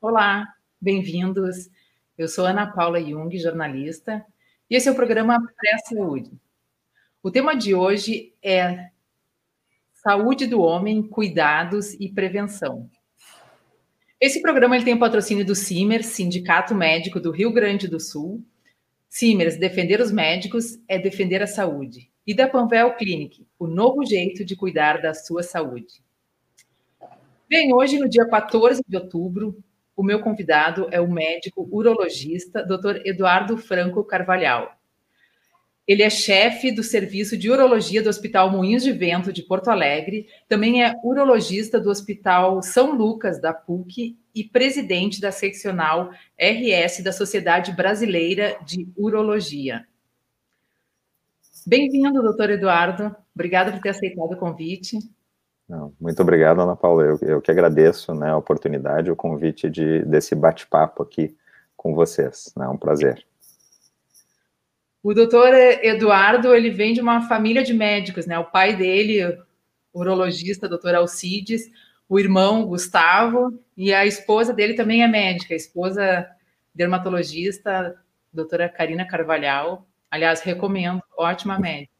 Olá, bem-vindos. Eu sou Ana Paula Jung, jornalista, e esse é o programa Pré-Saúde. O tema de hoje é Saúde do Homem, Cuidados e Prevenção. Esse programa ele tem o patrocínio do CIMER, Sindicato Médico do Rio Grande do Sul. CIMERS, defender os médicos é defender a saúde. E da Panvel Clinic, o novo jeito de cuidar da sua saúde. Bem, hoje, no dia 14 de outubro, o meu convidado é o médico urologista Dr. Eduardo Franco Carvalhal. Ele é chefe do serviço de urologia do Hospital Moinhos de Vento de Porto Alegre, também é urologista do Hospital São Lucas da PUC e presidente da seccional RS da Sociedade Brasileira de Urologia. Bem-vindo, doutor Eduardo. Obrigada por ter aceitado o convite. Não, muito obrigado, Ana Paula. Eu, eu que agradeço né, a oportunidade, o convite de, desse bate-papo aqui com vocês. Né, é um prazer. O doutor Eduardo, ele vem de uma família de médicos, né? O pai dele, urologista, doutor Alcides, o irmão Gustavo, e a esposa dele também é médica, a esposa dermatologista, doutora Karina Carvalhal. Aliás, recomendo, ótima médica.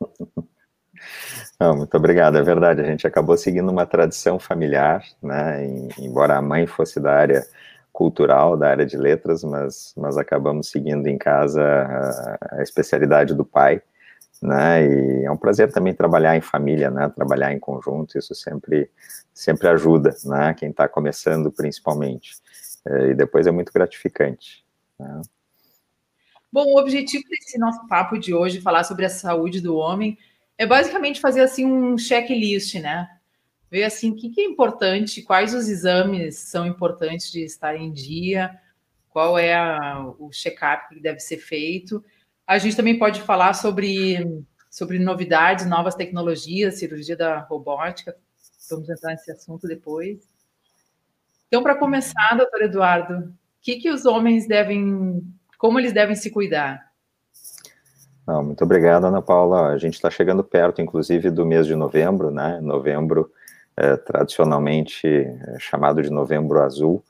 Não, muito obrigado, é verdade, a gente acabou seguindo uma tradição familiar, né, embora a mãe fosse da área cultural, da área de letras, mas, mas acabamos seguindo em casa a, a especialidade do pai, né, e é um prazer também trabalhar em família, né, trabalhar em conjunto, isso sempre, sempre ajuda, né, quem está começando principalmente, é, e depois é muito gratificante, né. Bom, o objetivo desse nosso papo de hoje, falar sobre a saúde do homem, é basicamente fazer assim um checklist, né? Ver assim o que, que é importante, quais os exames são importantes de estar em dia, qual é a, o check-up que deve ser feito. A gente também pode falar sobre, sobre novidades, novas tecnologias, cirurgia da robótica. Vamos entrar nesse assunto depois. Então, para começar, doutor Eduardo, o que, que os homens devem, como eles devem se cuidar? Não, muito obrigado, Ana Paula. A gente está chegando perto, inclusive, do mês de novembro, né? Novembro, é, tradicionalmente é, chamado de Novembro Azul,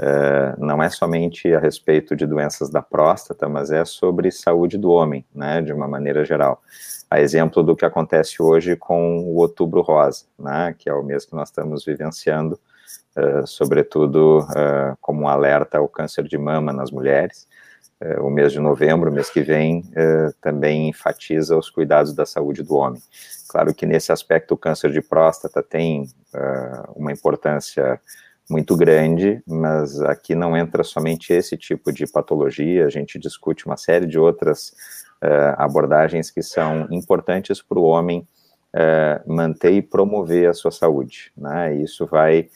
é, não é somente a respeito de doenças da próstata, mas é sobre saúde do homem, né? De uma maneira geral. A exemplo do que acontece hoje com o Outubro Rosa, né? Que é o mês que nós estamos vivenciando, é, sobretudo é, como um alerta ao câncer de mama nas mulheres é, o mês de novembro, mês que vem, é, também enfatiza os cuidados da saúde do homem. Claro que nesse aspecto o câncer de próstata tem é, uma importância muito grande, mas aqui não entra somente esse tipo de patologia, a gente discute uma série de outras abordagens que são importantes para o homem manter e promover a sua saúde. Né? Isso vai é,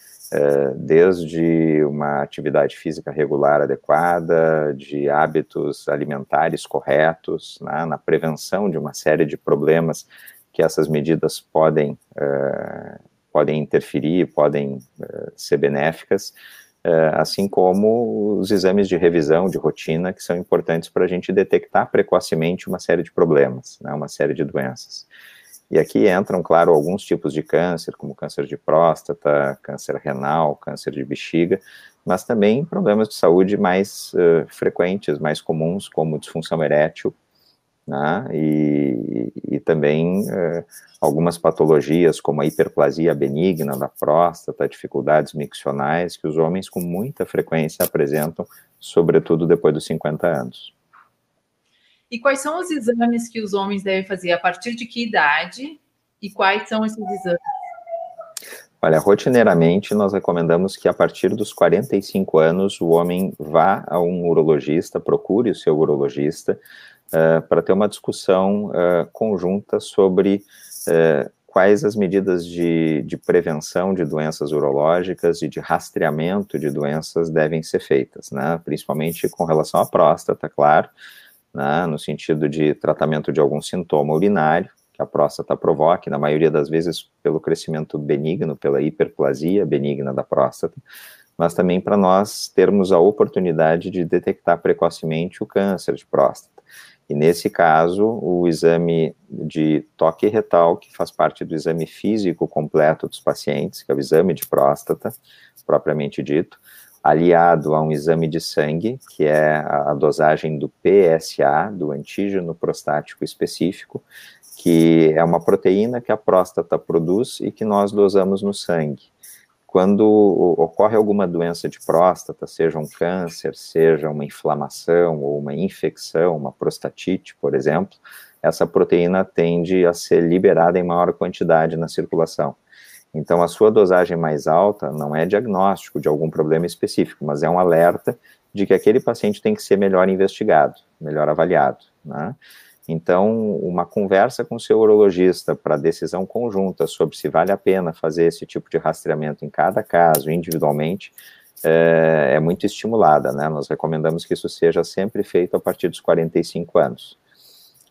desde uma atividade física regular adequada, de hábitos alimentares corretos, né, na prevenção de uma série de problemas que essas medidas podem, é, podem interferir, podem é, ser benéficas, assim como os exames de revisão de rotina, que são importantes para a gente detectar precocemente uma série de problemas, né, uma série de doenças. E aqui entram, claro, alguns tipos de câncer, como câncer de próstata, câncer renal, câncer de bexiga, mas também problemas de saúde mais uh, frequentes, mais comuns, como disfunção erétil, né, e, e, também uh, algumas patologias, como a hiperplasia benigna da próstata, dificuldades miccionais, que os homens com muita frequência apresentam, sobretudo depois dos 50 anos. E quais são os exames que os homens devem fazer? A partir de que idade? E quais são esses exames? Olha, rotineiramente nós recomendamos que a partir dos 45 anos o homem vá a um urologista, procure o seu urologista, uh, para ter uma discussão uh, conjunta sobre uh, quais as medidas de, de, prevenção de doenças urológicas e de rastreamento de doenças devem ser feitas, né? principalmente com relação à próstata, claro, né, no sentido de tratamento de algum sintoma urinário que a próstata provoque, na maioria das vezes pelo crescimento benigno, pela hiperplasia benigna da próstata, mas também para nós termos a oportunidade de detectar precocemente o câncer de próstata. E nesse caso, o exame de toque retal, que faz parte do exame físico completo dos pacientes, que é o exame de próstata, propriamente dito, aliado a um exame de sangue, que é a dosagem do PSA, do antígeno prostático específico, que é uma proteína que a próstata produz e que nós dosamos no sangue. Quando ocorre alguma doença de próstata, seja um câncer, seja uma inflamação ou uma infecção, uma prostatite, por exemplo, essa proteína tende a ser liberada em maior quantidade na circulação. Então, a sua dosagem mais alta não é diagnóstico de algum problema específico, mas é um alerta de que aquele paciente tem que ser melhor investigado, melhor avaliado, né? Então, uma conversa com o seu urologista para decisão conjunta sobre se vale a pena fazer esse tipo de rastreamento em cada caso, individualmente, é, é, muito estimulada, né? Nós recomendamos que isso seja sempre feito a partir dos 45 anos.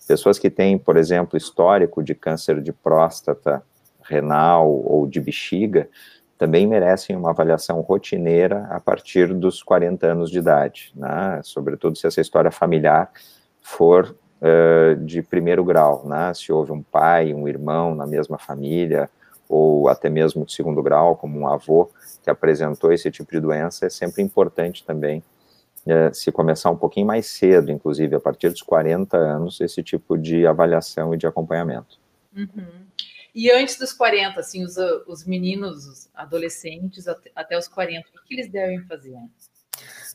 Pessoas que têm, por exemplo, histórico de câncer de próstata, renal ou de bexiga, também merecem uma avaliação rotineira a partir dos 40 anos de idade, né? Sobretudo se essa história familiar for uh, de primeiro grau, né? Se houve um pai, um irmão na mesma família, ou até mesmo de segundo grau, como um avô que apresentou esse tipo de doença, é sempre importante também uh, se começar um pouquinho mais cedo, inclusive a partir dos 40 anos, esse tipo de avaliação e de acompanhamento. Uhum. E antes dos 40, assim, os, os meninos, os adolescentes, até, até os 40, o que eles devem fazer antes?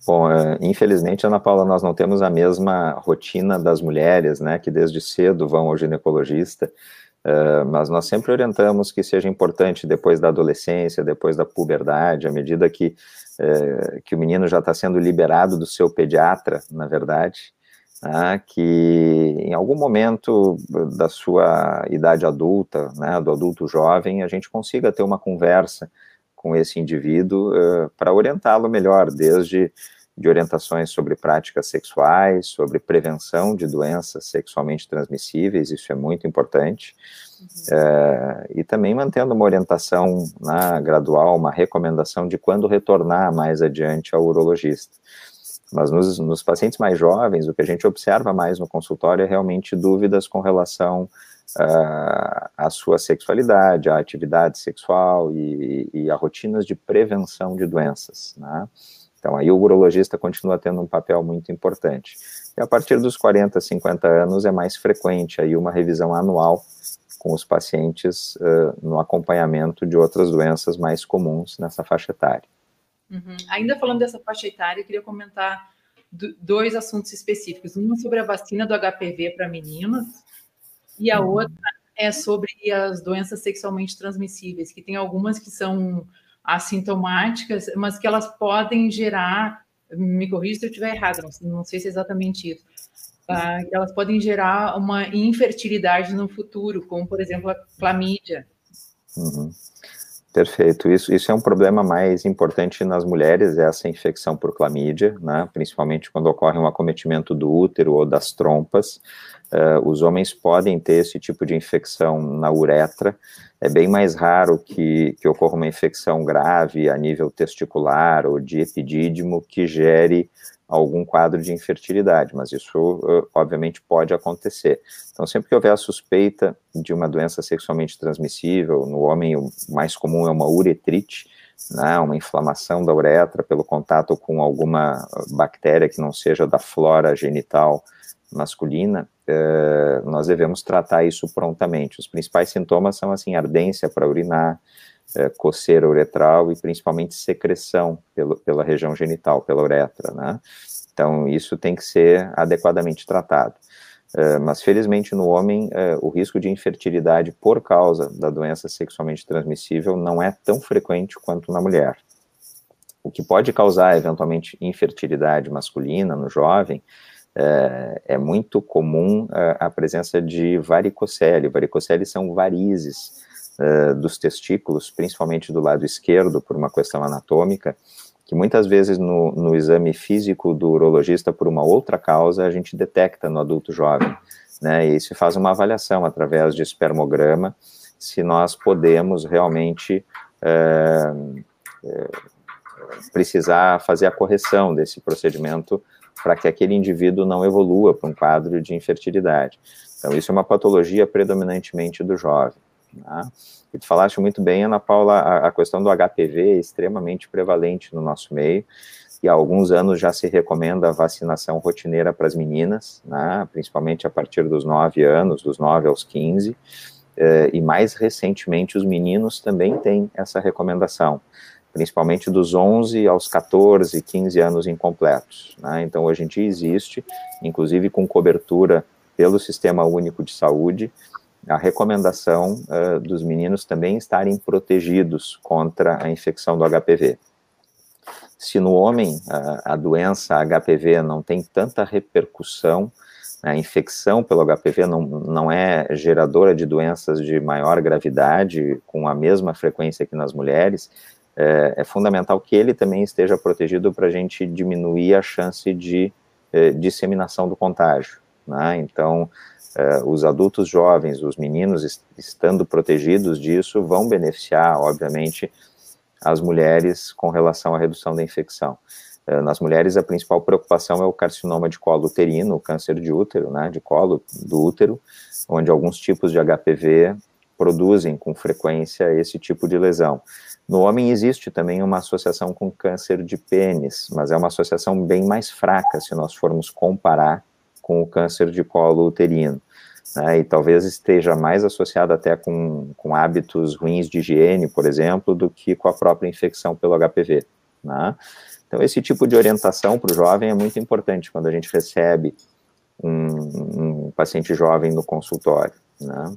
Bom, é, infelizmente, Ana Paula, nós não temos a mesma rotina das mulheres, né, que desde cedo vão ao ginecologista, uh, mas nós sempre orientamos que seja importante depois da adolescência, depois da puberdade, à medida que, uh, que o menino já está sendo liberado do seu pediatra, na verdade, né, que em algum momento da sua idade adulta, né, do adulto jovem, a gente consiga ter uma conversa com esse indivíduo uh, para orientá-lo melhor, desde de orientações sobre práticas sexuais, sobre prevenção de doenças sexualmente transmissíveis, isso é muito importante, uhum. uh, e também mantendo uma orientação né, gradual, uma recomendação de quando retornar mais adiante ao urologista. Mas nos, nos, pacientes mais jovens, o que a gente observa mais no consultório é realmente dúvidas com relação uh, a sua sexualidade, a atividade sexual e, e a rotinas de prevenção de doenças, né? Então, aí o urologista continua tendo um papel muito importante. E a partir dos 40, 50 anos é mais frequente aí uma revisão anual com os pacientes uh, no acompanhamento de outras doenças mais comuns nessa faixa etária. Uhum. Ainda falando dessa faixa etária, eu queria comentar dois assuntos específicos. Um sobre a vacina do HPV para meninos e a outra é sobre as doenças sexualmente transmissíveis, que tem algumas que são assintomáticas, mas que elas podem gerar, me corrija se eu estiver errado, não, não, sei se é exatamente isso, que elas podem gerar uma infertilidade no futuro, como, por exemplo, a clamídia. Uhum. Perfeito. Isso, isso é um problema mais importante nas mulheres, essa infecção por clamídia, né? principalmente quando ocorre um acometimento do útero ou das trompas. Uh, os homens podem ter esse tipo de infecção na uretra. É bem mais raro que, que ocorra uma infecção grave a nível testicular ou de epidídimo que gere algum quadro de infertilidade, mas isso obviamente pode acontecer. Então, sempre que houver a suspeita de uma doença sexualmente transmissível, no homem o mais comum é uma uretrite, né, uma inflamação da uretra pelo contato com alguma bactéria que não seja da flora genital masculina, eh, nós devemos tratar isso prontamente. Os principais sintomas são assim ardência para urinar, eh, coceira uretral e principalmente secreção pelo, pela região genital, pela uretra, né? Então, isso tem que ser adequadamente tratado. Uh, mas, felizmente, no homem, uh, o risco de infertilidade por causa da doença sexualmente transmissível não é tão frequente quanto na mulher. O que pode causar, eventualmente, infertilidade masculina no jovem uh, é muito comum a presença de varicocele. Varicocele são varizes dos testículos, principalmente do lado esquerdo, por uma questão anatômica, que muitas vezes no, no exame físico do urologista, por uma outra causa, a gente detecta no adulto jovem, né, e se faz uma avaliação através de espermograma, se nós podemos realmente é, é, precisar fazer a correção desse procedimento para que aquele indivíduo não evolua para um quadro de infertilidade. Então, isso é uma patologia predominantemente do jovem. Né? E tu falaste muito bem, Ana Paula, a, a questão do HPV é extremamente prevalente no nosso meio, e há alguns anos já se recomenda a vacinação rotineira para as meninas, né, principalmente a partir dos 9 anos, dos 9 aos 15, eh, e mais recentemente os meninos também têm essa recomendação, principalmente dos 11 aos 14, 15 anos incompletos. Né, então, hoje em dia existe, inclusive com cobertura pelo Sistema Único de Saúde, a recomendação uh, dos meninos também estarem protegidos contra a infecção do HPV. Se no homem a, a doença HPV não tem tanta repercussão, a infecção pelo HPV não, não é geradora de doenças de maior gravidade, com a mesma frequência que nas mulheres, é, é fundamental que ele também esteja protegido para a gente diminuir a chance de eh, disseminação do contágio. Né? Então, eh, os adultos jovens, os meninos est estando protegidos disso, vão beneficiar, obviamente, as mulheres com relação à redução da infecção. Uh, nas mulheres, a principal preocupação é o carcinoma de colo uterino, o câncer de útero, né, de colo do útero, onde alguns tipos de HPV produzem com frequência esse tipo de lesão. No homem existe também uma associação com câncer de pênis, mas é uma associação bem mais fraca se nós formos comparar com o câncer de colo uterino né, e talvez esteja mais associado até com, com hábitos ruins de higiene, por exemplo, do que com a própria infecção pelo HPV. Né? Então, esse tipo de orientação para o jovem é muito importante quando a gente recebe um, um paciente jovem no consultório. Né?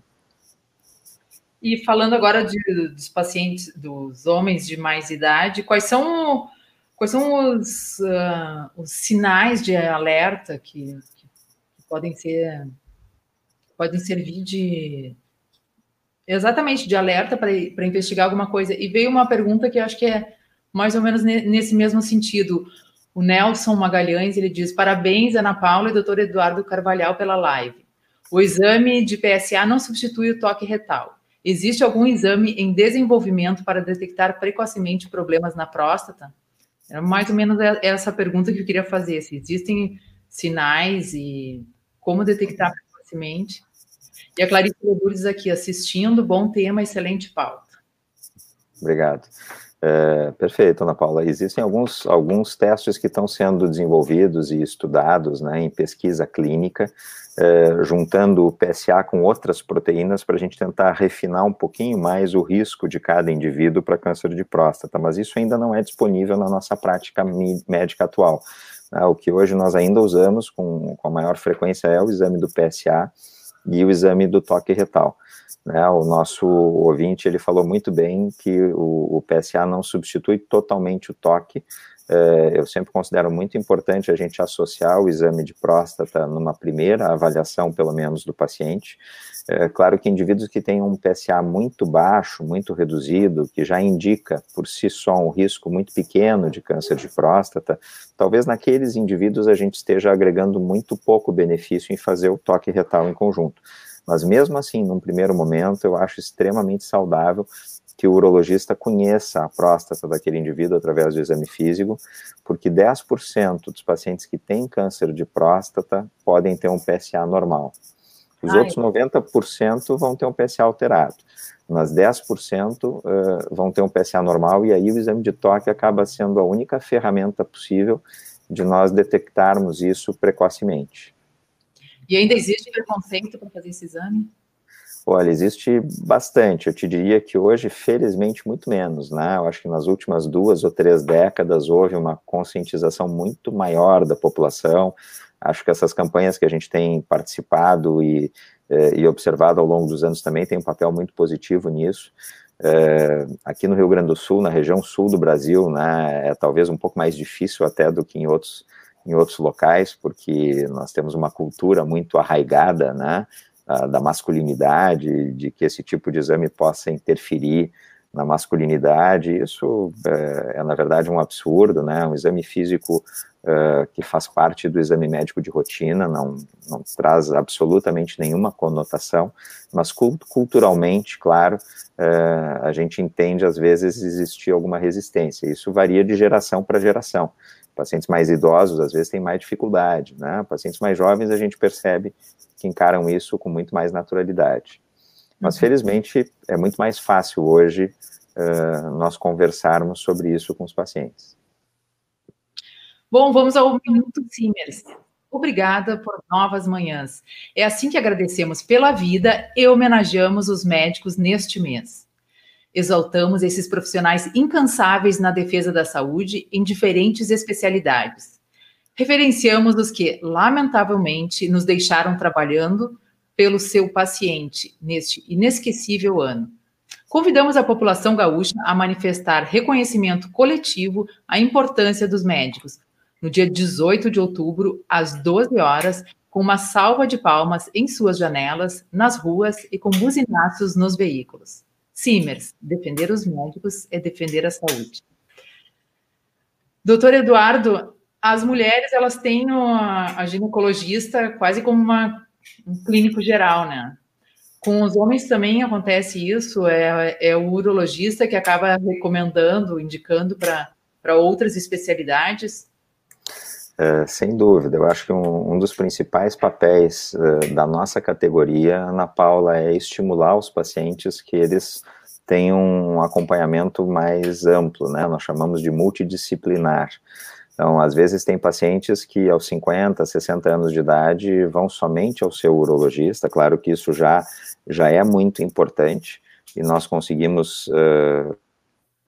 E falando agora de, dos pacientes, dos homens de mais idade, quais são, quais são os, uh, os sinais de alerta que, que podem ser podem servir de exatamente de alerta para investigar alguma coisa. E veio uma pergunta que eu acho que é mais ou menos nesse mesmo sentido. O Nelson Magalhães, ele diz, parabéns, Ana Paula e doutor Eduardo Carvalhal pela live. O exame de PSA não substitui o toque retal. Existe algum exame em desenvolvimento para detectar precocemente problemas na próstata? É mais ou menos essa pergunta que eu queria fazer. Se existem sinais e como detectar precocemente. E a Clarice Lourdes aqui assistindo, bom tema, excelente pauta. Obrigado. É, perfeito, Ana Paula. Existem alguns, alguns testes que estão sendo desenvolvidos e estudados né, em pesquisa clínica, é, juntando o PSA com outras proteínas para a gente tentar refinar um pouquinho mais o risco de cada indivíduo para câncer de próstata, mas isso ainda não é disponível na nossa prática médica atual. Né, o que hoje nós ainda usamos com, com a maior frequência é o exame do PSA, e o exame do toque retal. Né, o nosso ouvinte ele falou muito bem que o, o PSA não substitui totalmente o toque. É, eu sempre considero muito importante a gente associar o exame de próstata numa primeira avaliação, pelo menos, do paciente. É claro que indivíduos que têm um PSA muito baixo, muito reduzido, que já indica por si só um risco muito pequeno de câncer de próstata, talvez naqueles indivíduos a gente esteja agregando muito pouco benefício em fazer o toque retal em conjunto. Mas mesmo assim, num primeiro momento, eu acho extremamente saudável que o urologista conheça a próstata daquele indivíduo através do exame físico, porque 10% dos pacientes que têm câncer de próstata podem ter um PSA normal. Os Ai. outros 90% vão ter um PSA alterado, mas 10% uh, vão ter um PSA normal, e aí o exame de toque acaba sendo a única ferramenta possível de nós detectarmos isso precocemente. E ainda existe preconceito para fazer esse exame? Olha, existe bastante. Eu te diria que hoje, felizmente, muito menos, né? Eu acho que nas últimas duas ou três décadas houve uma conscientização muito maior da população. Acho que essas campanhas que a gente tem participado e, eh, e observado ao longo dos anos também tem um papel muito positivo nisso. É, aqui no Rio Grande do Sul, na região sul do Brasil, né, é talvez um pouco mais difícil até do que em outros, em outros locais, porque nós temos uma cultura muito arraigada, né, da masculinidade, de que esse tipo de exame possa interferir na masculinidade, isso é, é, na verdade um absurdo, né? Um exame físico uh, que faz parte do exame médico de rotina, não, não traz absolutamente nenhuma conotação, mas culturalmente, claro, uh, a gente entende às vezes existir alguma resistência. Isso varia de geração para geração. Pacientes mais idosos às vezes têm mais dificuldade, né? Pacientes mais jovens a gente percebe que encaram isso com muito mais naturalidade. Mas, uhum. felizmente, é muito mais fácil hoje uh, nós conversarmos sobre isso com os pacientes. Bom, vamos ao Minuto Simers. Obrigada por novas manhãs. É assim que agradecemos pela vida e homenageamos os médicos neste mês. Exaltamos esses profissionais incansáveis na defesa da saúde em diferentes especialidades. Referenciamos os que, lamentavelmente, nos deixaram trabalhando pelo seu paciente neste inesquecível ano. Convidamos a população gaúcha a manifestar reconhecimento coletivo à importância dos médicos, no dia 18 de outubro, às 12 horas, com uma salva de palmas em suas janelas, nas ruas e com buzinaços nos veículos. Simers, defender os médicos é defender a saúde. Doutor Eduardo, as mulheres elas têm a ginecologista quase como uma, um clínico geral, né? Com os homens também acontece isso, é, é o urologista que acaba recomendando, indicando para outras especialidades. É, sem dúvida, eu acho que um, um dos principais papéis uh, da nossa categoria, Ana Paula, é estimular os pacientes que eles tenham um acompanhamento mais amplo, né? Nós chamamos de multidisciplinar. Então, às vezes tem pacientes que aos 50, 60 anos de idade vão somente ao seu urologista, claro que isso já, já é muito importante, e nós conseguimos uh,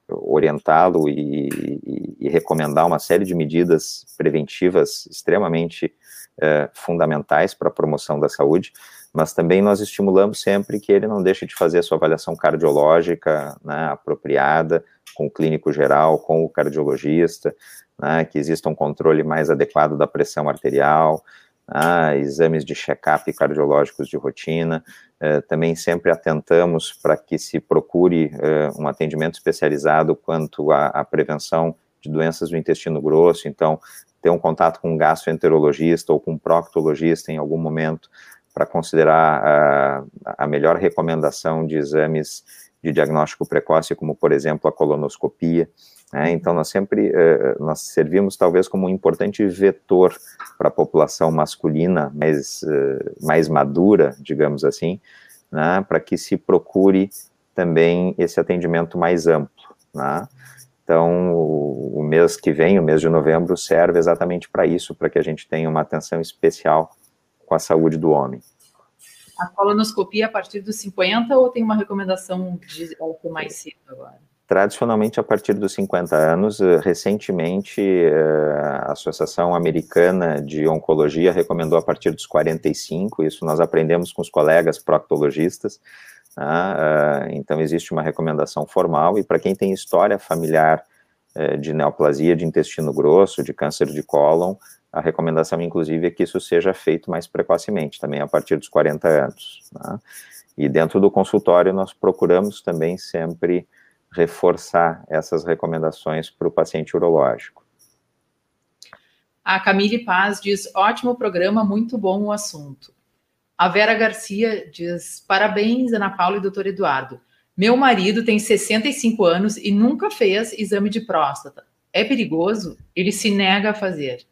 orientá-lo e, e, e, recomendar uma série de medidas preventivas extremamente é, fundamentais para a promoção da saúde, mas também nós estimulamos sempre que ele não deixe de fazer a sua avaliação cardiológica né, apropriada, com o clínico geral, com o cardiologista, né, que exista um controle mais adequado da pressão arterial, né, exames de check-up cardiológicos de rotina, eh, também sempre atentamos para que se procure eh, um atendimento especializado quanto à, prevenção de doenças do intestino grosso, então, ter um contato com um gastroenterologista ou com um proctologista em algum momento para considerar a, a melhor recomendação de exames de diagnóstico precoce, como, por exemplo, a colonoscopia, né? Então, nós sempre uh, nós servimos talvez como um importante vetor para a população masculina mais, uh, mais madura, digamos assim, né? para que se procure também esse atendimento mais amplo. Né? Então, o, o, mês que vem, o mês de novembro, serve exatamente para isso, para que a gente tenha uma atenção especial com a saúde do homem. A colonoscopia a partir dos 50 ou tem uma recomendação de algo mais cedo agora? Tradicionalmente a partir dos 50 anos. Eh, recentemente, eh, a Associação Americana de Oncologia recomendou a partir dos 45, isso nós aprendemos com os colegas proctologistas. Eh, então, existe uma recomendação formal, e para quem tem história familiar de neoplasia de intestino grosso, de câncer de cólon, a recomendação, inclusive, é que isso seja feito mais precocemente, também a partir dos 40 anos. Tá? E dentro do consultório, nós procuramos também sempre reforçar essas recomendações para o paciente urológico. A Camille Paz diz: ótimo programa, muito bom o assunto. A Vera Garcia diz: parabéns, Ana Paula e doutor Eduardo. Meu marido tem 65 anos e nunca fez exame de próstata. É perigoso? Ele se nega a fazer.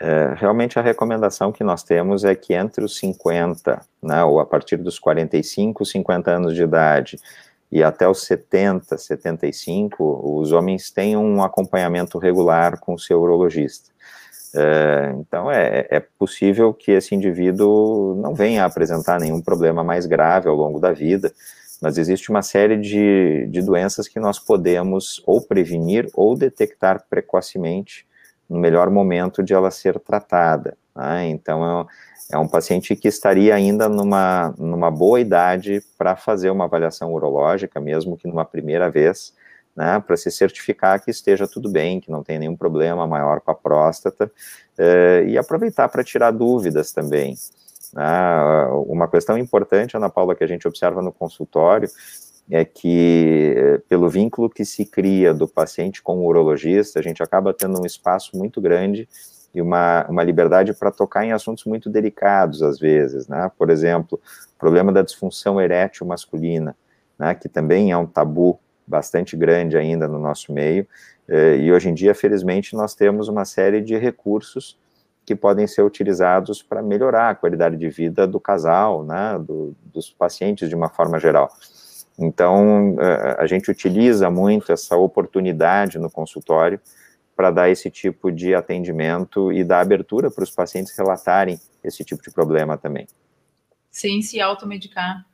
É, realmente a recomendação que nós temos é que entre os 50, né, ou a partir dos 45, 50 anos de idade, e até os 70, 75, os homens têm um acompanhamento regular com o seu urologista. É, então, é, é, possível que esse indivíduo não venha a apresentar nenhum problema mais grave ao longo da vida, mas existe uma série de, de doenças que nós podemos ou prevenir ou detectar precocemente no melhor momento de ela ser tratada. Né? Então, é um paciente que estaria ainda numa, numa boa idade para fazer uma avaliação urológica, mesmo que numa primeira vez, né, para se certificar que esteja tudo bem, que não tem nenhum problema maior com a próstata, eh, e aproveitar para tirar dúvidas também. Né. Uma questão importante, Ana Paula, que a gente observa no consultório, é que, eh, pelo vínculo que se cria do paciente com o urologista, a gente acaba tendo um espaço muito grande e uma, uma liberdade para tocar em assuntos muito delicados, às vezes, né? Por exemplo, o problema da disfunção erétil masculina, né? Que também é um tabu bastante grande ainda no nosso meio, eh, e hoje em dia, felizmente, nós temos uma série de recursos que podem ser utilizados para melhorar a qualidade de vida do casal, né, do, dos pacientes de uma forma geral. Então, eh, a gente utiliza muito essa oportunidade no consultório para dar esse tipo de atendimento e dar abertura para os pacientes relatarem esse tipo de problema também. Sem se automedicar.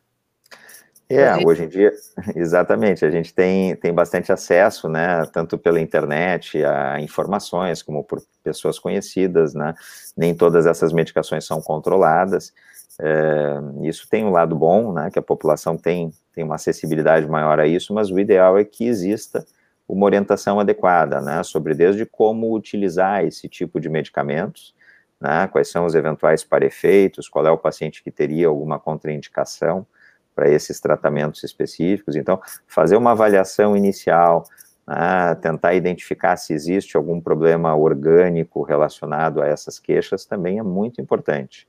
É, hoje em dia, exatamente, a gente tem, tem bastante acesso, né, tanto pela internet, a informações, como por pessoas conhecidas, né, nem todas essas medicações são controladas, é, isso tem um lado bom, né, que a população tem, tem uma acessibilidade maior a isso, mas o ideal é que exista uma orientação adequada, né, sobre desde como utilizar esse tipo de medicamentos, né, quais são os eventuais parefeitos, qual é o paciente que teria alguma contraindicação para esses tratamentos específicos. Então, fazer uma avaliação inicial, né, tentar identificar se existe algum problema orgânico relacionado a essas queixas também é muito importante.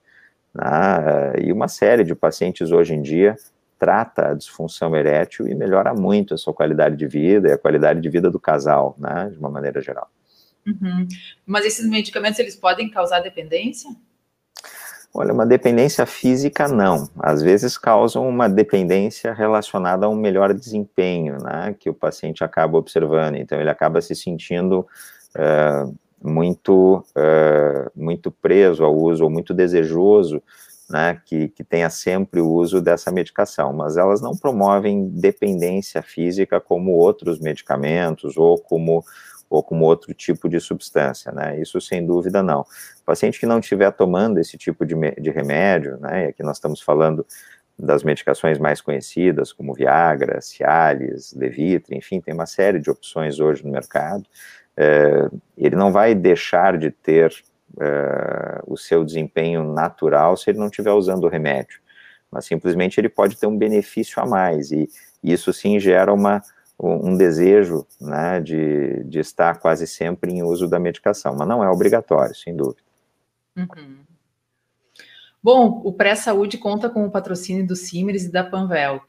Né? E uma série de pacientes hoje em dia trata a disfunção erétil e melhora muito a sua qualidade de vida e a qualidade de vida do casal, né, de uma maneira geral. Uhum. Mas esses medicamentos, eles podem causar dependência? Olha, uma dependência física não. Às vezes causam uma dependência relacionada a um melhor desempenho, né, que o paciente acaba observando. Então, ele acaba se sentindo uh, muito, uh, muito preso ao uso, ou muito desejoso, né, que, que tenha sempre o uso dessa medicação, mas elas não promovem dependência física como outros medicamentos, ou como ou como outro tipo de substância, né? Isso sem dúvida não. O paciente que não estiver tomando esse tipo de, de remédio, né? E aqui nós estamos falando das medicações mais conhecidas, como Viagra, Cialis, Levitra, enfim, tem uma série de opções hoje no mercado é, ele não vai deixar de ter é, o seu desempenho natural se ele não estiver usando o remédio, mas simplesmente ele pode ter um benefício a mais, e isso sim gera uma, um desejo né, de, de estar quase sempre em uso da medicação, mas não é obrigatório, sem dúvida. Uhum. Bom, o Pré-Saúde conta com o patrocínio do Simers e da Panvel.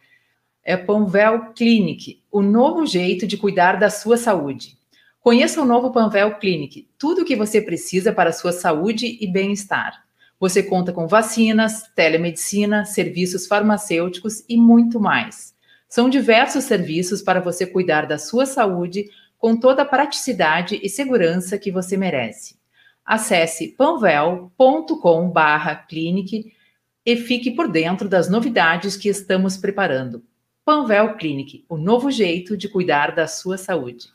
É Panvel Clinic, o novo jeito de cuidar da sua saúde. Conheça o novo Panvel Clinic, tudo o que você precisa para sua saúde e bem-estar. Você conta com vacinas, telemedicina, serviços farmacêuticos e muito mais. São diversos serviços para você cuidar da sua saúde com toda a praticidade e segurança que você merece. Acesse panvel.com/clinic e fique por dentro das novidades que estamos preparando. Panvel Clinic, o novo jeito de cuidar da sua saúde.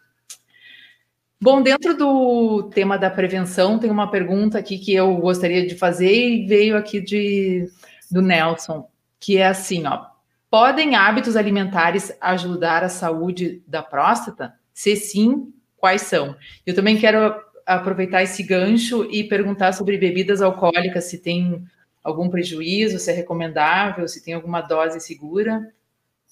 Bom, dentro do tema da prevenção, tem uma pergunta aqui que eu gostaria de fazer e veio aqui de, do Nelson, que é assim, ó. Podem hábitos alimentares ajudar a saúde da próstata? Se sim, quais são? Eu também quero aproveitar esse gancho e perguntar sobre bebidas alcoólicas, se tem algum prejuízo, se é recomendável, se tem alguma dose segura.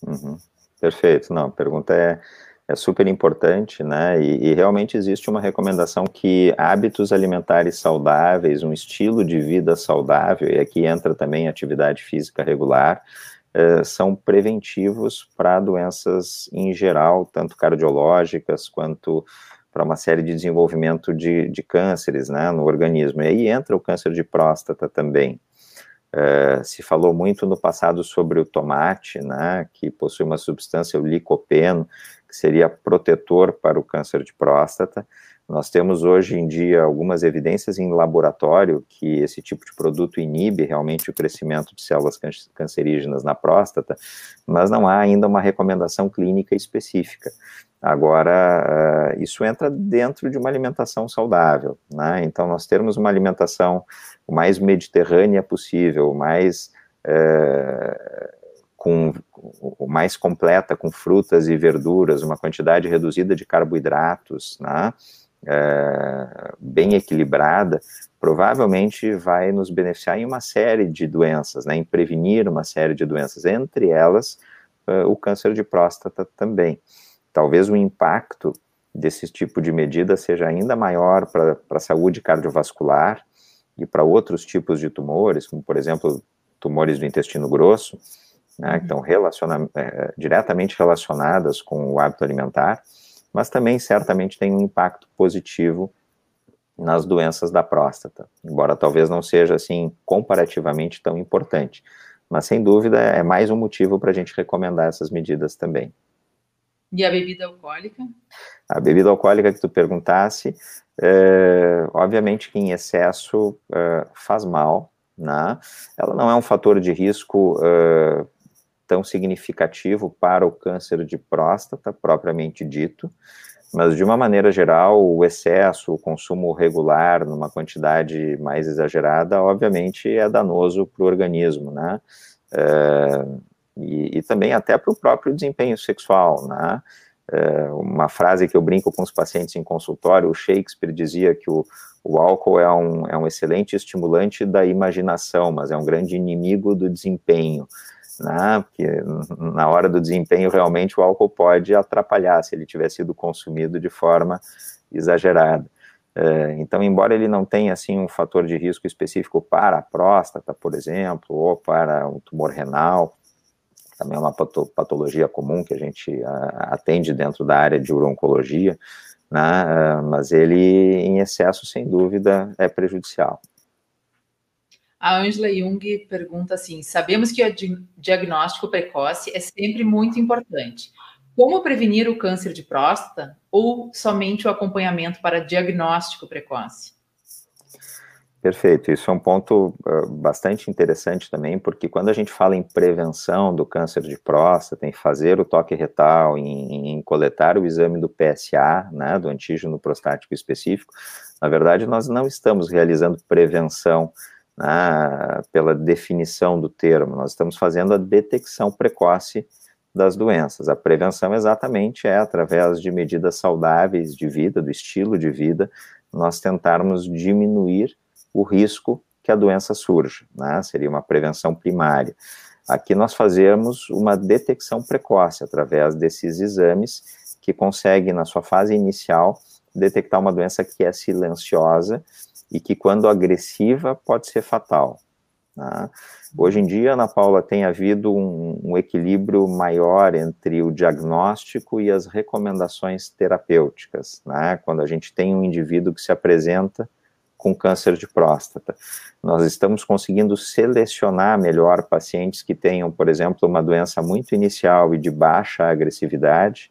Uhum. Perfeito. Não, a pergunta é é super importante, né? E, e, realmente existe uma recomendação que hábitos alimentares saudáveis, um estilo de vida saudável, e aqui entra também atividade física regular, eh, são preventivos para doenças em geral, tanto cardiológicas quanto para uma série de desenvolvimento de, de cânceres né, no organismo. E aí entra o câncer de próstata também. Uh, se falou muito no passado sobre o tomate, né, que possui uma substância, o licopeno, que seria protetor para o câncer de próstata. Nós temos hoje em dia algumas evidências em laboratório que esse tipo de produto inibe realmente o crescimento de células cancerígenas na próstata, mas não há ainda uma recomendação clínica específica. Agora, uh, isso entra dentro de uma alimentação saudável, né? Então, nós termos uma alimentação o mais mediterrânea possível, mais uh, com o mais completa, com frutas e verduras, uma quantidade reduzida de carboidratos, né, é, bem equilibrada, provavelmente vai nos beneficiar em uma série de doenças, né, em prevenir uma série de doenças, entre elas o câncer de próstata também. Talvez o impacto desse tipo de medida seja ainda maior para a saúde cardiovascular e para outros tipos de tumores, como por exemplo tumores do intestino grosso, né, que estão relaciona é, diretamente relacionadas com o hábito alimentar, mas também certamente tem um impacto positivo nas doenças da próstata, embora talvez não seja assim comparativamente tão importante, mas sem dúvida é mais um motivo para a gente recomendar essas medidas também. E a bebida alcoólica? A bebida alcoólica que tu perguntasse, é, obviamente que em excesso é, faz mal, né? Ela não é um fator de risco é, tão significativo para o câncer de próstata, propriamente dito, mas de uma maneira geral, o excesso, o consumo regular, numa quantidade mais exagerada, obviamente é danoso para o organismo, né? E, e, também até para o próprio desempenho sexual, né? É, uma frase que eu brinco com os pacientes em consultório, o Shakespeare dizia que o, o álcool é um, é um excelente estimulante da imaginação, mas é um grande inimigo do desempenho né? Porque na hora do desempenho, realmente o álcool pode atrapalhar se ele tiver sido consumido de forma exagerada. É, então, embora ele não tenha assim um fator de risco específico para a próstata, por exemplo, ou para o tumor renal, também é uma patologia comum que a gente atende dentro da área de urologia, né, é, mas ele em excesso, sem dúvida, é prejudicial. A Angela Jung pergunta assim: sabemos que o diagnóstico precoce é sempre muito importante. Como prevenir o câncer de próstata ou somente o acompanhamento para diagnóstico precoce? Perfeito, isso é um ponto uh, bastante interessante também, porque quando a gente fala em prevenção do câncer de próstata, em fazer o toque retal, em, em coletar o exame do PSA, né, do antígeno prostático específico, na verdade nós não estamos realizando prevenção né, pela definição do termo, nós estamos fazendo a detecção precoce das doenças. A prevenção exatamente é através de medidas saudáveis de vida, do estilo de vida, nós tentarmos diminuir o risco que a doença surja, né? seria uma prevenção primária. Aqui nós fazemos uma detecção precoce através desses exames que conseguem, na sua fase inicial, detectar uma doença que é silenciosa e que, quando agressiva, pode ser fatal. Né? Hoje em dia, Ana Paula, tem havido um, um, equilíbrio maior entre o diagnóstico e as recomendações terapêuticas, né? quando a gente tem um indivíduo que se apresenta com câncer de próstata. Nós estamos conseguindo selecionar melhor pacientes que tenham, por exemplo, uma doença muito inicial e de baixa agressividade.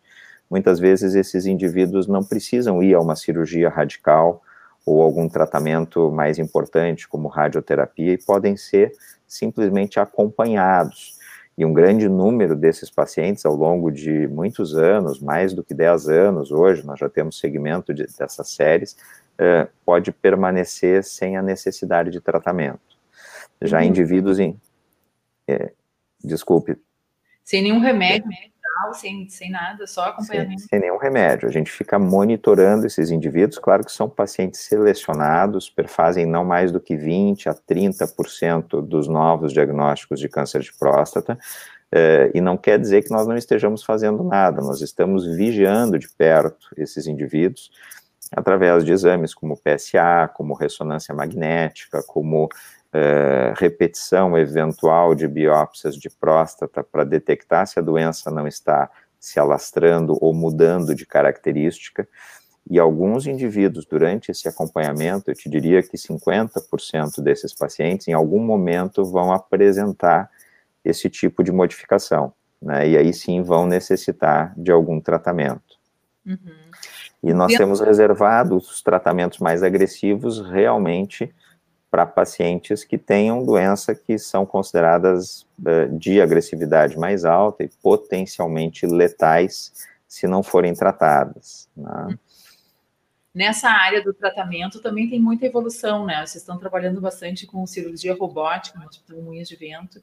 Muitas vezes esses indivíduos não precisam ir a uma cirurgia radical, ou algum tratamento mais importante, como radioterapia, e podem ser simplesmente acompanhados. E um grande número desses pacientes, ao longo de muitos anos, mais do que 10 anos hoje, nós já temos segmento de, dessas séries, uh, pode permanecer sem a necessidade de tratamento. Já uhum. indivíduos em. É, desculpe. Sem nenhum remédio, sem, sem nada, só acompanhamento. Sem, sem, nenhum remédio. A gente fica monitorando esses indivíduos, claro que são pacientes selecionados, perfazem não mais do que 20 a 30% dos novos diagnósticos de câncer de próstata, eh, e não quer dizer que nós não estejamos fazendo nada, nós estamos vigiando de perto esses indivíduos, através de exames como PSA, como ressonância magnética, como é, repetição eventual de biópsias de próstata para detectar se a doença não está se alastrando ou mudando de característica. E alguns indivíduos, durante esse acompanhamento, eu te diria que 50% desses pacientes, em algum momento, vão apresentar esse tipo de modificação, né? E aí sim vão necessitar de algum tratamento. Uhum. E nós temos reservado os tratamentos mais agressivos realmente para pacientes que tenham doença que são consideradas uh, de agressividade mais alta e potencialmente letais se não forem tratadas. Né? Nessa área do tratamento também tem muita evolução, né? Vocês estão trabalhando bastante com cirurgia robótica no Hospital Moinhos de Vento.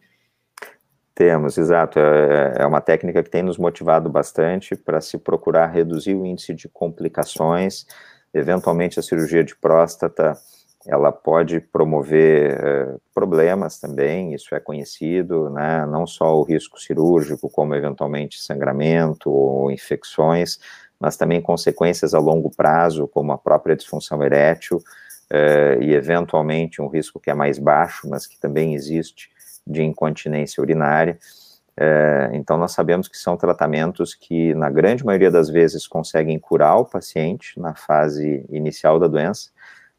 Temos, exato. É, é uma técnica que tem nos motivado bastante para se procurar reduzir o índice de complicações. Eventualmente, a cirurgia de próstata ela pode promover uh, problemas também, isso é conhecido, né, não só o risco cirúrgico, como eventualmente sangramento ou infecções, mas também consequências a longo prazo, como a própria disfunção erétil, e eventualmente um risco que é mais baixo, mas que também existe, de incontinência urinária. Uh, então, nós sabemos que são tratamentos que, na grande maioria das vezes, conseguem curar o paciente na fase inicial da doença,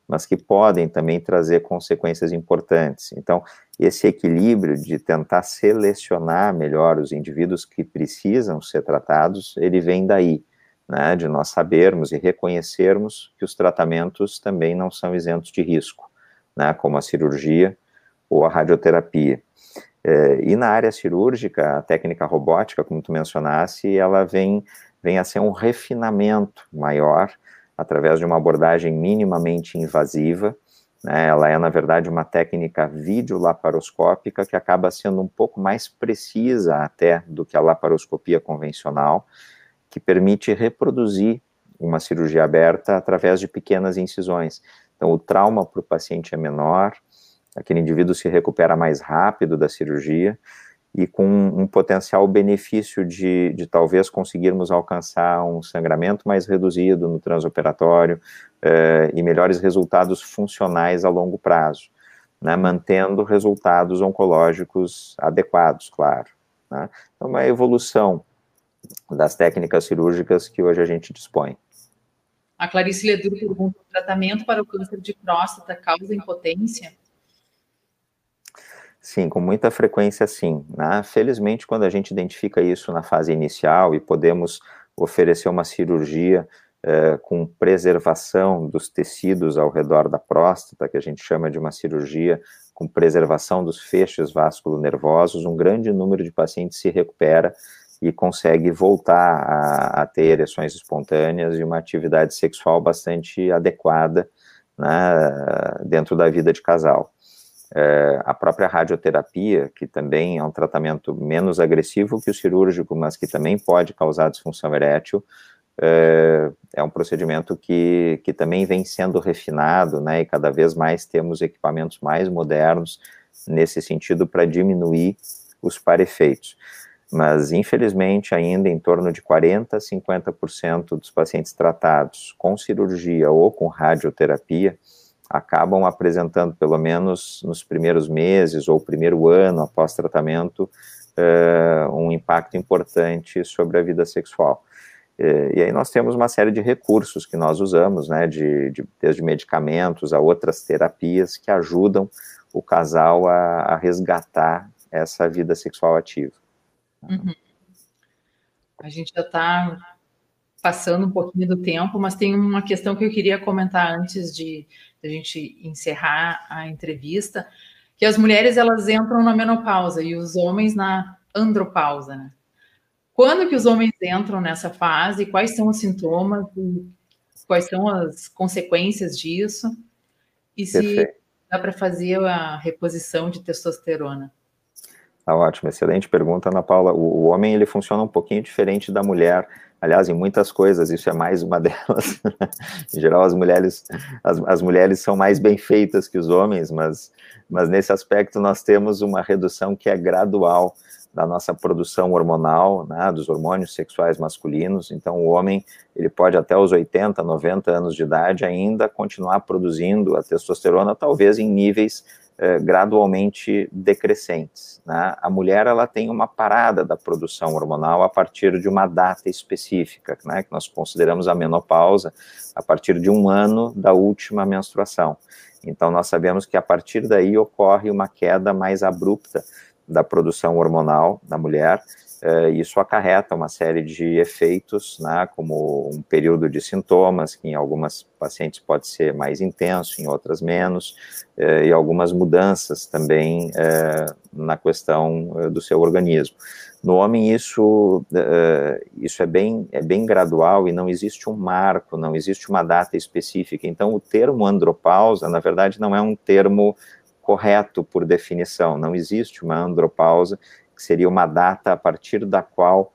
mas que podem também trazer consequências importantes. Então, esse equilíbrio de tentar selecionar melhor os indivíduos que precisam ser tratados, ele vem daí, né, de nós sabermos e reconhecermos que os tratamentos também não são isentos de risco, né, como a cirurgia ou a radioterapia. É, e na área cirúrgica, a técnica robótica, como tu mencionasse, ela vem, vem a ser um refinamento maior através de uma abordagem minimamente invasiva. Né? Ela é, na verdade, uma técnica videolaparoscópica que acaba sendo um pouco mais precisa até do que a laparoscopia convencional, que permite reproduzir uma cirurgia aberta através de pequenas incisões. Então, o trauma para o paciente é menor, aquele indivíduo se recupera mais rápido da cirurgia, e com um potencial benefício de, de talvez conseguirmos alcançar um sangramento mais reduzido no transoperatório eh, e melhores resultados funcionais a longo prazo, né, mantendo resultados oncológicos adequados, claro. Né? Então, uma evolução das técnicas cirúrgicas que hoje a gente dispõe. A Clarice Ledur pergunta: o tratamento para o câncer de próstata causa impotência? Sim, com muita frequência, sim. Né? Felizmente, quando a gente identifica isso na fase inicial e podemos oferecer uma cirurgia eh, com preservação dos tecidos ao redor da próstata, que a gente chama de uma cirurgia com preservação dos feixes vasculonervosos, um grande número de pacientes se recupera e consegue voltar a, a ter ereções espontâneas e uma atividade sexual bastante adequada né, dentro da vida de casal. É, a própria radioterapia, que também é um tratamento menos agressivo que o cirúrgico, mas que também pode causar disfunção erétil, é, é, um procedimento que, que também vem sendo refinado, né, e cada vez mais temos equipamentos mais modernos nesse sentido para diminuir os parefeitos. Mas, infelizmente, ainda em torno de 40% a 50% dos pacientes tratados com cirurgia ou com radioterapia acabam apresentando, pelo menos nos primeiros meses ou primeiro ano após tratamento, uh, um impacto importante sobre a vida sexual. Uh, e aí nós temos uma série de recursos que nós usamos, né, de, de, desde medicamentos a outras terapias que ajudam o casal a, a resgatar essa vida sexual ativa. Uhum. A gente já está passando um pouquinho do tempo, mas tem uma questão que eu queria comentar antes de, de a gente encerrar a entrevista, que as mulheres elas entram na menopausa e os homens na andropausa, né? Quando que os homens entram nessa fase? Quais são os sintomas? Quais são as consequências disso? E se Perfeito. dá para fazer a reposição de testosterona? Tá ótimo, excelente pergunta, Ana Paula. O, o, homem ele funciona um pouquinho diferente da mulher. Aliás, em muitas coisas, isso é mais uma delas. em geral, as mulheres, as, as, mulheres são mais bem feitas que os homens, mas, mas nesse aspecto nós temos uma redução que é gradual da nossa produção hormonal, né, dos hormônios sexuais masculinos. Então, o homem ele pode até os 80, 90 anos de idade ainda continuar produzindo a testosterona, talvez em níveis eh, gradualmente decrescentes. Né? A mulher ela tem uma parada da produção hormonal a partir de uma data específica, né, que nós consideramos a menopausa, a partir de um ano da última menstruação. Então, nós sabemos que a partir daí ocorre uma queda mais abrupta da produção hormonal da mulher, Uh, isso acarreta uma série de efeitos, né, como um período de sintomas, que em algumas pacientes pode ser mais intenso, em outras menos, uh, e algumas mudanças também uh, na questão do seu organismo. No homem, isso, isso é, bem, é bem gradual e não existe um marco, não existe uma data específica. Então, o termo andropausa, na verdade, não é um termo correto por definição, não existe uma andropausa que seria uma data a partir da qual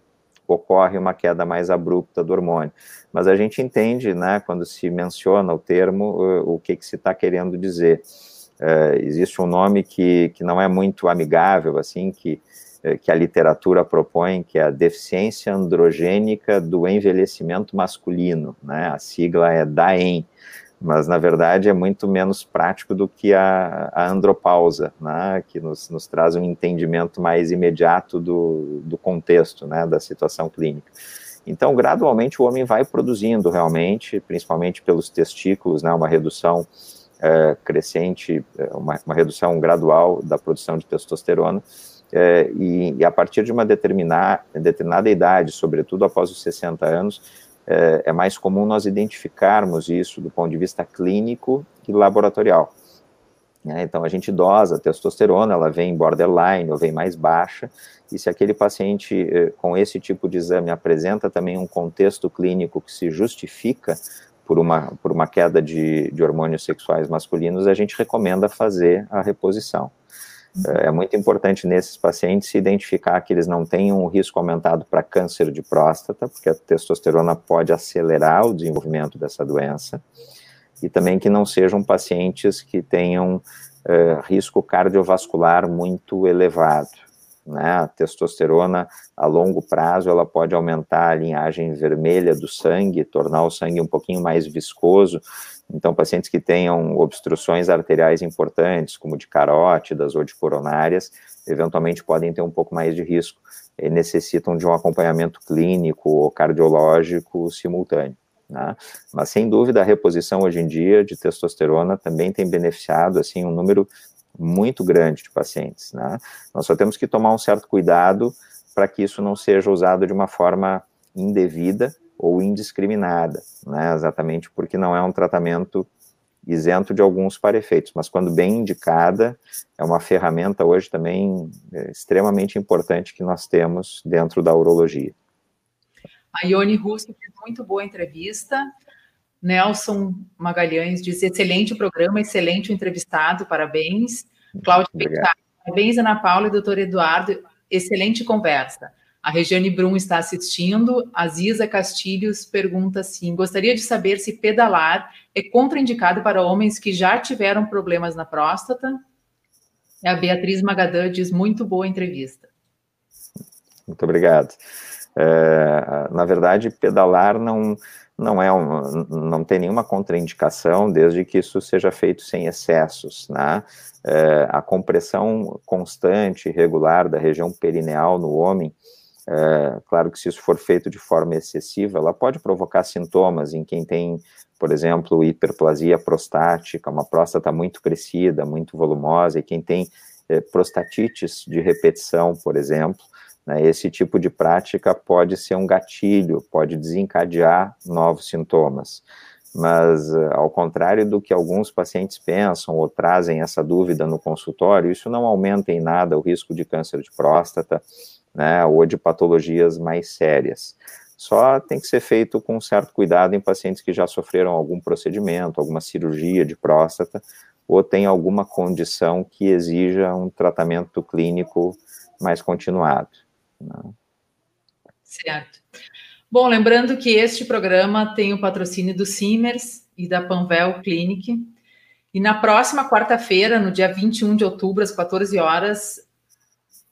ocorre uma queda mais abrupta do hormônio. Mas a gente entende, né, quando se menciona o termo, o, que, que se está querendo dizer. É, existe um nome que, que não é muito amigável, assim, que, é, que a literatura propõe, que é a deficiência androgênica do envelhecimento masculino, né, a sigla é DAEM, mas na verdade é muito menos prático do que a, a andropausa, né, que nos, nos, traz um entendimento mais imediato do, do contexto, né, da situação clínica. Então, gradualmente, o homem vai produzindo realmente, principalmente pelos testículos, né, uma redução é, crescente, é, uma, uma, redução gradual da produção de testosterona, é, e, e, a partir de uma determinada, determinada idade, sobretudo após os 60 anos, é, é mais comum nós identificarmos isso do ponto de vista clínico e laboratorial. Né? Então, a gente dosa a testosterona, ela vem borderline ou vem mais baixa, e se aquele paciente eh, com esse tipo de exame apresenta também um contexto clínico que se justifica por uma, por uma queda de, de hormônios sexuais masculinos, a gente recomenda fazer a reposição. É muito importante nesses pacientes se identificar que eles não têm um risco aumentado para câncer de próstata, porque a testosterona pode acelerar o desenvolvimento dessa doença e também que não sejam pacientes que tenham uh, risco cardiovascular muito elevado. Né? A testosterona, a longo prazo, ela pode aumentar a linhagem vermelha do sangue, tornar o sangue um pouquinho mais viscoso. Então, pacientes que tenham obstruções arteriais importantes, como de carótidas ou de coronárias, eventualmente podem ter um pouco mais de risco e necessitam de um acompanhamento clínico ou cardiológico simultâneo. Né? Mas sem dúvida a reposição hoje em dia de testosterona também tem beneficiado assim um número muito grande de pacientes. Né? Nós só temos que tomar um certo cuidado para que isso não seja usado de uma forma indevida ou indiscriminada, né? exatamente porque não é um tratamento isento de alguns parefeitos, mas quando bem indicada, é uma ferramenta hoje também é, extremamente importante que nós temos dentro da urologia. A Ione Russo fez muito boa entrevista. Nelson Magalhães diz: excelente programa, excelente entrevistado, parabéns. Cláudio Pictar, parabéns, Ana Paula e doutor Eduardo, excelente conversa. A Regiane Brum está assistindo. A Ziza Castilhos pergunta assim: gostaria de saber se pedalar é contraindicado para homens que já tiveram problemas na próstata? A Beatriz Magadã diz: muito boa entrevista. Muito obrigado. É, na verdade, pedalar não, não, é um, não tem nenhuma contraindicação, desde que isso seja feito sem excessos, né? É, a compressão constante e regular da região perineal no homem, é, claro que se isso for feito de forma excessiva, ela pode provocar sintomas em quem tem, por exemplo, hiperplasia prostática, uma próstata muito crescida, muito volumosa, e quem tem é, prostatites de repetição, por exemplo, né, esse tipo de prática pode ser um gatilho, pode desencadear novos sintomas. Mas, eh, ao contrário do que alguns pacientes pensam ou trazem essa dúvida no consultório, isso não aumenta em nada o risco de câncer de próstata, né, ou de patologias mais sérias. Só tem que ser feito com certo cuidado em pacientes que já sofreram algum procedimento, alguma cirurgia de próstata, ou tem alguma condição que exija um tratamento clínico mais continuado. Não. Certo. Bom, lembrando que este programa tem o patrocínio do Simers e da Panvel Clinic. E na próxima quarta-feira, no dia 21 de outubro, às 14 horas,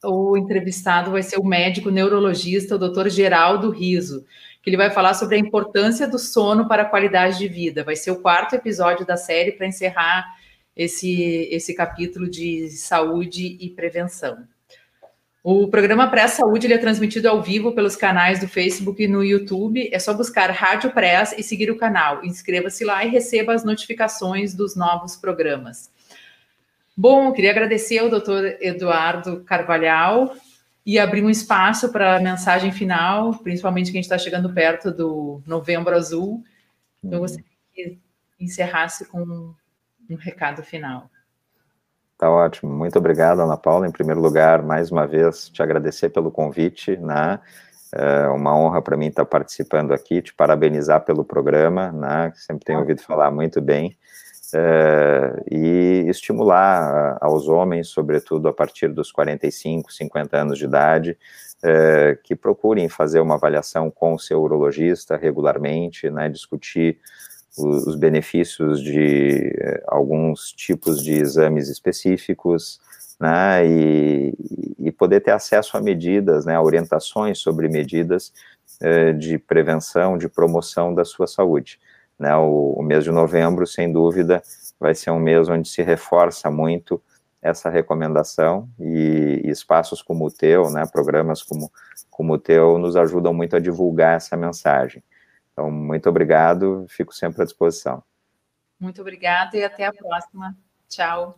o entrevistado vai ser o médico neurologista, o Dr. Geraldo Riso, que ele vai falar sobre a importância do sono para a qualidade de vida. Vai ser o quarto episódio da série para encerrar esse, esse capítulo de saúde e prevenção. O programa Pré-Saúde é transmitido ao vivo pelos canais do Facebook e no YouTube. É só buscar Rádio Press e seguir o canal. Inscreva-se lá e receba as notificações dos novos programas. Bom, queria agradecer ao doutor Eduardo Carvalhal e abrir um espaço para a mensagem final, principalmente que a gente está chegando perto do Novembro Azul. Então, eu gostaria que encerrasse com um recado final. Tá ótimo. Muito obrigado, Ana Paula. Em primeiro lugar, mais uma vez, te agradecer pelo convite, né? É uma honra para mim estar participando aqui, te parabenizar pelo programa, né? Sempre tenho ouvido falar muito bem. É, e estimular aos homens, sobretudo a partir dos 45, 50 anos de idade, é, que procurem fazer uma avaliação com o seu urologista regularmente, né, discutir os benefícios de eh, alguns tipos de exames específicos, né, e, e, poder ter acesso a medidas, né, a orientações sobre medidas eh, de prevenção, de promoção da sua saúde. Né, o, o, mês de novembro, sem dúvida, vai ser um mês onde se reforça muito essa recomendação e, e espaços como o teu, né, programas como, como o teu, nos ajudam muito a divulgar essa mensagem. Então, muito obrigado, fico sempre à disposição. Muito obrigada e até a próxima. Tchau.